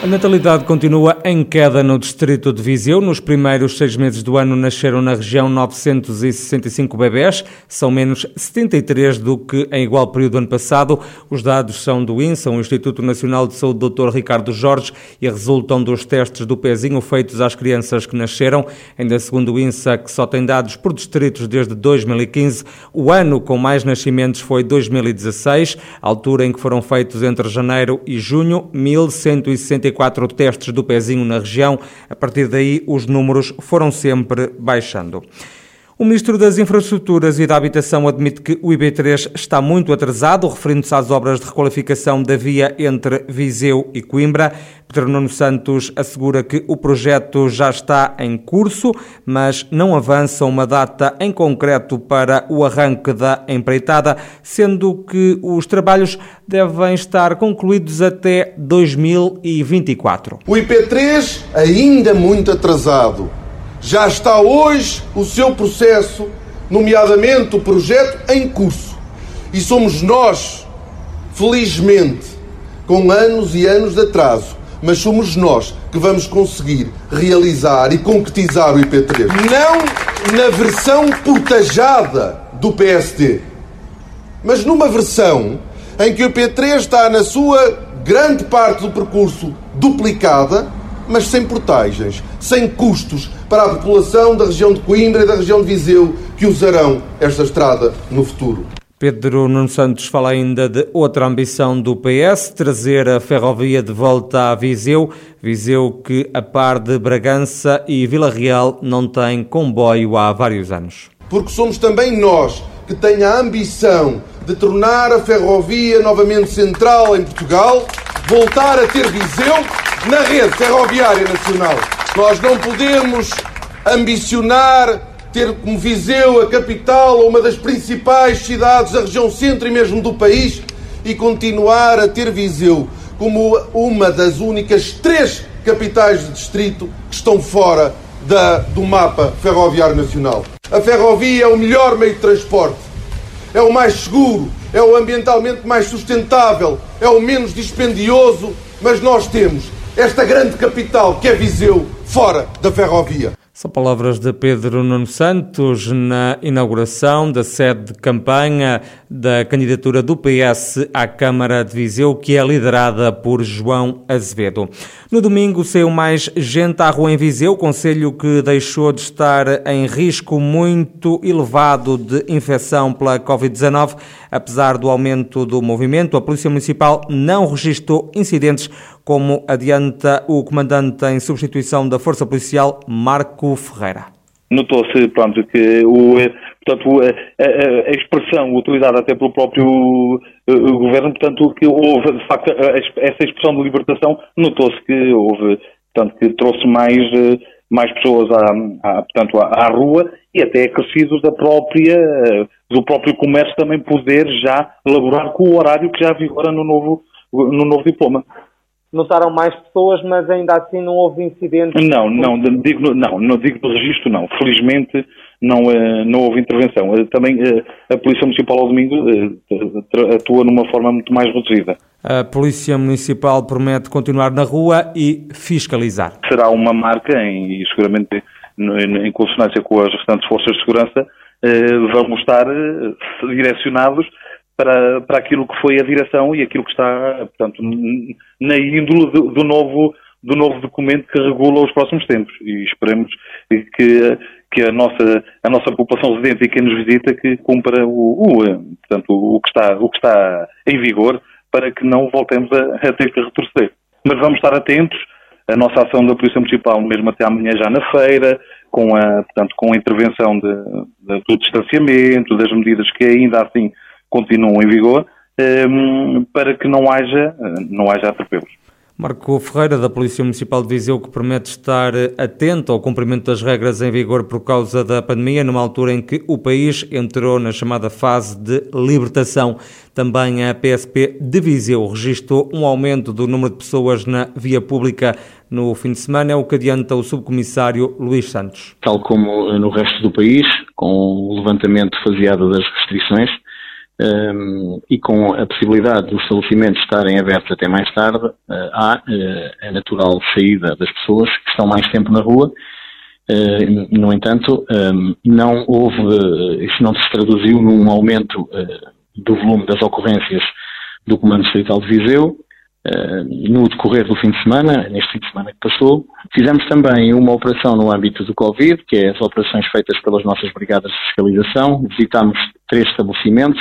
A natalidade continua em queda no distrito de Viseu. Nos primeiros seis meses do ano nasceram na região 965 bebés, são menos 73 do que em igual período do ano passado. Os dados são do INSA, o Instituto Nacional de Saúde Dr. Ricardo Jorge, e resultam dos testes do pezinho feitos às crianças que nasceram. Ainda segundo o INSA, que só tem dados por distritos desde 2015, o ano com mais nascimentos foi 2016, altura em que foram feitos entre janeiro e junho 1160 44 testes do pezinho na região. A partir daí, os números foram sempre baixando. O Ministro das Infraestruturas e da Habitação admite que o IB3 está muito atrasado, referindo-se às obras de requalificação da via entre Viseu e Coimbra. Pedro Nuno Santos assegura que o projeto já está em curso, mas não avança uma data em concreto para o arranque da empreitada, sendo que os trabalhos devem estar concluídos até 2024. O IP3 ainda muito atrasado já está hoje o seu processo, nomeadamente o projeto, em curso. E somos nós, felizmente, com anos e anos de atraso, mas somos nós que vamos conseguir realizar e concretizar o IP3. Não na versão portajada do PSD, mas numa versão em que o IP3 está na sua grande parte do percurso duplicada mas sem portagens, sem custos para a população da região de Coimbra e da região de Viseu que usarão esta estrada no futuro. Pedro Nuno Santos fala ainda de outra ambição do PS, trazer a ferrovia de volta a Viseu. Viseu que, a par de Bragança e Vila Real, não tem comboio há vários anos. Porque somos também nós que têm a ambição de tornar a ferrovia novamente central em Portugal, voltar a ter Viseu na rede ferroviária nacional. Nós não podemos ambicionar ter como Viseu a capital ou uma das principais cidades da região centro e mesmo do país e continuar a ter Viseu como uma das únicas três capitais de distrito que estão fora da, do mapa ferroviário nacional. A ferrovia é o melhor meio de transporte, é o mais seguro, é o ambientalmente mais sustentável, é o menos dispendioso, mas nós temos esta grande capital que é Viseu, fora da ferrovia. São palavras de Pedro Nuno Santos na inauguração da sede de campanha da candidatura do PS à Câmara de Viseu, que é liderada por João Azevedo. No domingo saiu mais gente à rua em Viseu, conselho que deixou de estar em risco muito elevado de infecção pela Covid-19. Apesar do aumento do movimento, a Polícia Municipal não registrou incidentes como adianta o comandante em substituição da Força Policial, Marco Ferreira. Notou-se, pronto, que o, portanto, a, a, expressão utilizada até pelo próprio uh, governo, portanto, que houve, de facto, essa expressão de libertação, notou-se que houve, portanto, que trouxe mais, uh, mais pessoas à, à portanto, à, à, rua e até acrescidos da própria, uh, do próprio comércio também poder já elaborar com o horário que já vigora no novo, no novo diploma notaram mais pessoas, mas ainda assim não houve incidentes? Não, não, digo, não, não digo do registro, não. Felizmente não, eh, não houve intervenção. Eh, também eh, a Polícia Municipal ao domingo atua numa forma muito mais reduzida. A Polícia Municipal promete continuar na rua e fiscalizar. Será uma marca e seguramente em consonância com as restantes forças de segurança vamos estar direcionados para, para aquilo que foi a direção e aquilo que está, portanto, na índole do, do novo do novo documento que regula os próximos tempos e esperemos que, que a, nossa, a nossa população residente e quem nos visita que cumpra o, o, portanto, o, que está, o que está em vigor para que não voltemos a, a ter que retroceder. Mas vamos estar atentos, a nossa ação da Polícia Municipal, mesmo até amanhã já na feira, com a, portanto, com a intervenção de, de, do distanciamento, das medidas que ainda assim continuam em vigor, ehm, para que não haja, não haja atropelos. Marco Ferreira, da Polícia Municipal de Viseu, que promete estar atento ao cumprimento das regras em vigor por causa da pandemia, numa altura em que o país entrou na chamada fase de libertação. Também a PSP de Viseu registrou um aumento do número de pessoas na via pública no fim de semana, é o que adianta o subcomissário Luís Santos. Tal como no resto do país, com o levantamento faseado das restrições, um, e com a possibilidade dos estabelecimentos estarem abertos até mais tarde, uh, há uh, a natural saída das pessoas que estão mais tempo na rua. Uh, no entanto, um, não houve, isso não se traduziu num aumento do volume das ocorrências do Comando Distrital de Viseu. no decorrer do fim de semana, neste fim de semana que passou, fizemos também uma operação no âmbito do Covid, que é as operações feitas pelas nossas brigadas de fiscalização. Visitámos três estabelecimentos,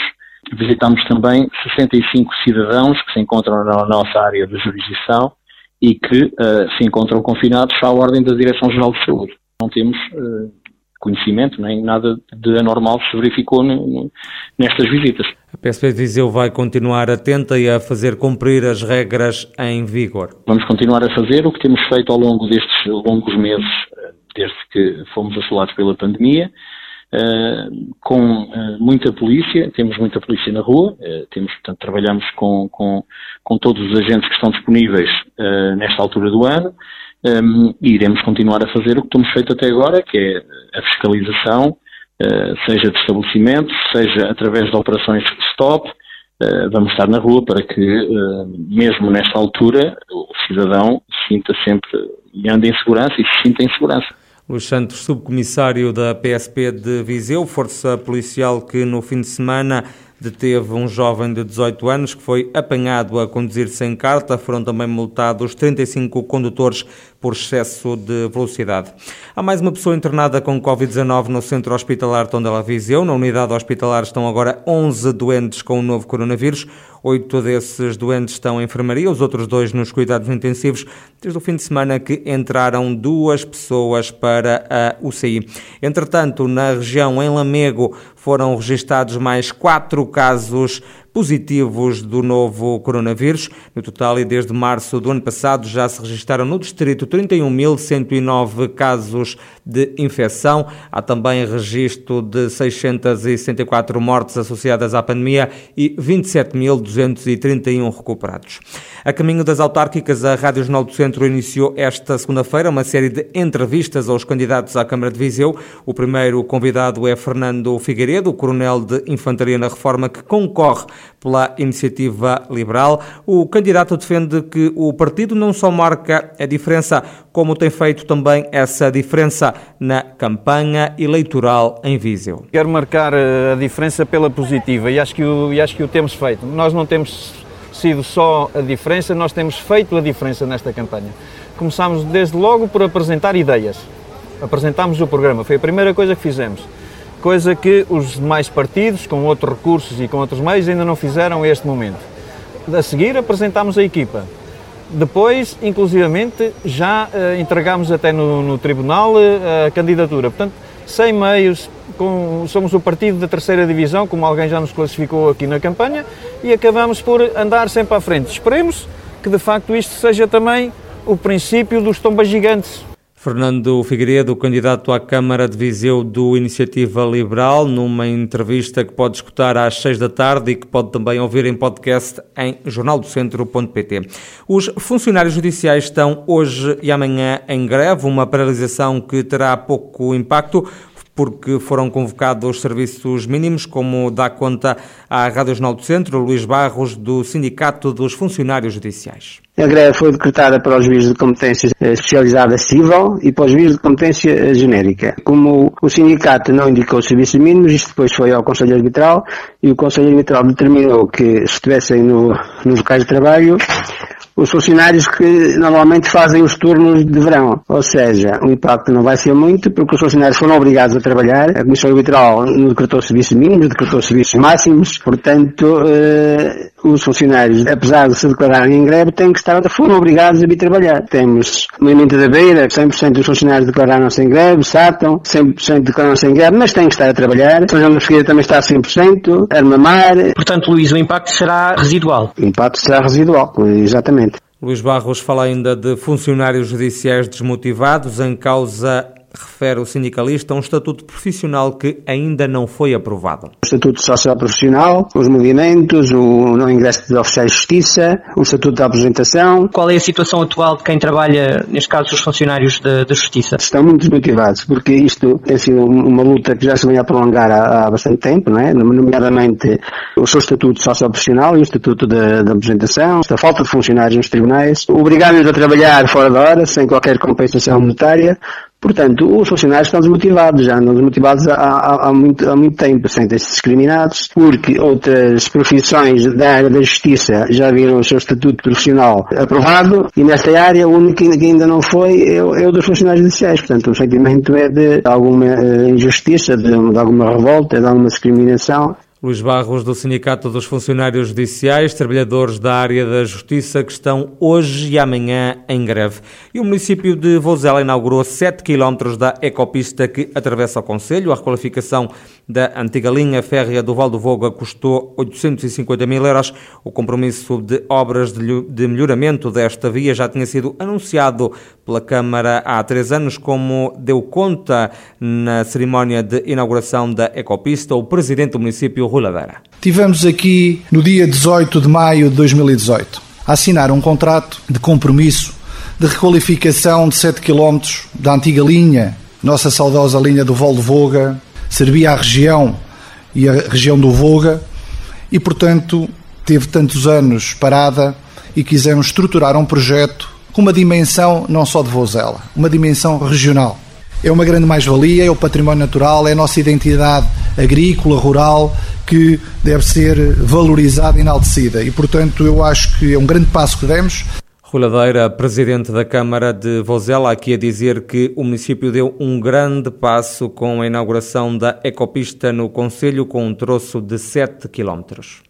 Visitamos também 65 cidadãos que se encontram na nossa área de jurisdição e que uh, se encontram confinados à ordem da Direção-Geral de Saúde. Não temos uh, conhecimento, nem nada de anormal se verificou nestas visitas. A PSP Viseu vai continuar atenta e a fazer cumprir as regras em vigor. Vamos continuar a fazer o que temos feito ao longo destes longos meses, eh, desde que fomos assolados pela pandemia, Uh, com uh, muita polícia, temos muita polícia na rua, uh, temos, portanto, trabalhamos com, com, com, todos os agentes que estão disponíveis nesta altura do ano um, e iremos continuar a fazer o que temos feito até agora, que é a fiscalização, seja de estabelecimentos, seja através de operações stop, vamos estar na rua para que, mesmo nesta altura, o cidadão sinta sempre e ande em segurança e se sinta em segurança. Luís Santos, subcomissário da PSP de Viseu, força policial que no fim de semana deteve um jovem de 18 anos que foi apanhado a conduzir sem carta. Foram também multados 35 condutores por excesso de velocidade. Há mais uma pessoa internada com Covid-19 no centro hospitalar Tondela Viseu. Na unidade hospitalar estão agora 11 doentes com o novo coronavírus. Oito desses doentes estão em enfermaria, os outros dois nos cuidados intensivos, desde o fim de semana que entraram duas pessoas para a UCI. Entretanto, na região, em Lamego, foram registados mais quatro casos positivos do novo coronavírus. No total, e desde março do ano passado, já se registaram no distrito 31.109 casos de infecção. Há também registro de 664 mortes associadas à pandemia e 27.231 recuperados. A caminho das autárquicas, a Rádio Jornal do Centro iniciou esta segunda-feira uma série de entrevistas aos candidatos à Câmara de Viseu. O primeiro convidado é Fernando Figueiredo, coronel de Infantaria na Reforma, que concorre pela Iniciativa Liberal. O candidato defende que o partido não só marca a diferença, como tem feito também essa diferença na campanha eleitoral em Viseu. Quero marcar eh, a diferença pela positiva e acho que o, e acho que o temos feito. Nós não temos sido só a diferença, nós temos feito a diferença nesta campanha. Começámos desde logo por apresentar ideias. Apresentámos o programa, foi a primeira coisa que fizemos coisa que os demais partidos, com outros recursos e com outros meios, ainda não fizeram a este momento. A seguir, apresentámos a equipa. Depois, inclusivamente, já uh, entregámos até no, no Tribunal uh, a candidatura. Portanto, sem meios, com, somos o partido da terceira divisão, como alguém já nos classificou aqui na campanha, e acabamos por andar sempre à frente. Esperemos que, de facto, isto seja também o princípio dos tombas gigantes Fernando Figueiredo, candidato à Câmara de Viseu do Iniciativa Liberal, numa entrevista que pode escutar às seis da tarde e que pode também ouvir em podcast em jornaldocentro.pt. Os funcionários judiciais estão hoje e amanhã em greve, uma paralisação que terá pouco impacto porque foram convocados serviços mínimos, como dá conta à Rádio Jornal do Centro, Luís Barros, do Sindicato dos Funcionários Judiciais. A greve foi decretada para os juízes de competência especializada civil e para os juízes de competência genérica. Como o sindicato não indicou serviços mínimos, isto depois foi ao Conselho Arbitral e o Conselho Arbitral determinou que se estivessem no, nos locais de trabalho os funcionários que normalmente fazem os turnos de verão. Ou seja, o impacto não vai ser muito, porque os funcionários foram obrigados a trabalhar. A Comissão Arbitral não decretou serviços mínimos, decretou serviços máximos. Portanto, eh, os funcionários, apesar de se declararem em greve, têm que estar, foram obrigados a vir trabalhar. Temos Movimento da Beira, 100% dos funcionários declararam-se em greve, SATAM, 100% declararam-se em greve, mas têm que estar a trabalhar. São João da Figueira também está a 100%, Armamar. Portanto, Luís, o impacto será residual? O impacto será residual, exatamente. Luís Barros fala ainda de funcionários judiciais desmotivados em causa refere o sindicalista, um estatuto profissional que ainda não foi aprovado. O estatuto social profissional, os movimentos, o não ingresso de oficiais de justiça, o estatuto da apresentação. Qual é a situação atual de quem trabalha, neste caso, os funcionários da justiça? Estão muito desmotivados, porque isto tem sido uma luta que já se vem a prolongar há, há bastante tempo, não é? nomeadamente o seu estatuto social profissional e o estatuto da, da apresentação, a falta de funcionários nos tribunais, obrigar-nos a trabalhar fora da hora, sem qualquer compensação monetária, Portanto, os funcionários estão desmotivados, já andam desmotivados há, há, há, muito, há muito tempo, sentem-se discriminados, porque outras profissões da área da justiça já viram o seu estatuto profissional aprovado e nesta área o único que ainda não foi é, o, é o dos funcionários judiciais. Portanto, o sentimento é de alguma uh, injustiça, de, de alguma revolta, de alguma discriminação Luís Barros, do Sindicato dos Funcionários Judiciais, trabalhadores da área da Justiça, que estão hoje e amanhã em greve. E o município de Vozela inaugurou 7 km da ecopista que atravessa o Conselho. A requalificação da antiga linha férrea do Val do Voga custou 850 mil euros. O compromisso de obras de melhoramento desta via já tinha sido anunciado pela Câmara há três anos, como deu conta na cerimónia de inauguração da ecopista o presidente do município, Tivemos aqui no dia 18 de maio de 2018 a assinar um contrato de compromisso de requalificação de 7 km da antiga linha, nossa saudosa linha do Val Voga, servia à região e a região do Voga e, portanto, teve tantos anos parada e quisemos estruturar um projeto com uma dimensão não só de Vozela, uma dimensão regional. É uma grande mais-valia, é o património natural, é a nossa identidade agrícola, rural, que deve ser valorizada e enaltecida. E, portanto, eu acho que é um grande passo que demos. Ruladeira, presidente da Câmara de Vozela, aqui a dizer que o município deu um grande passo com a inauguração da ecopista no Conselho, com um troço de 7 quilómetros.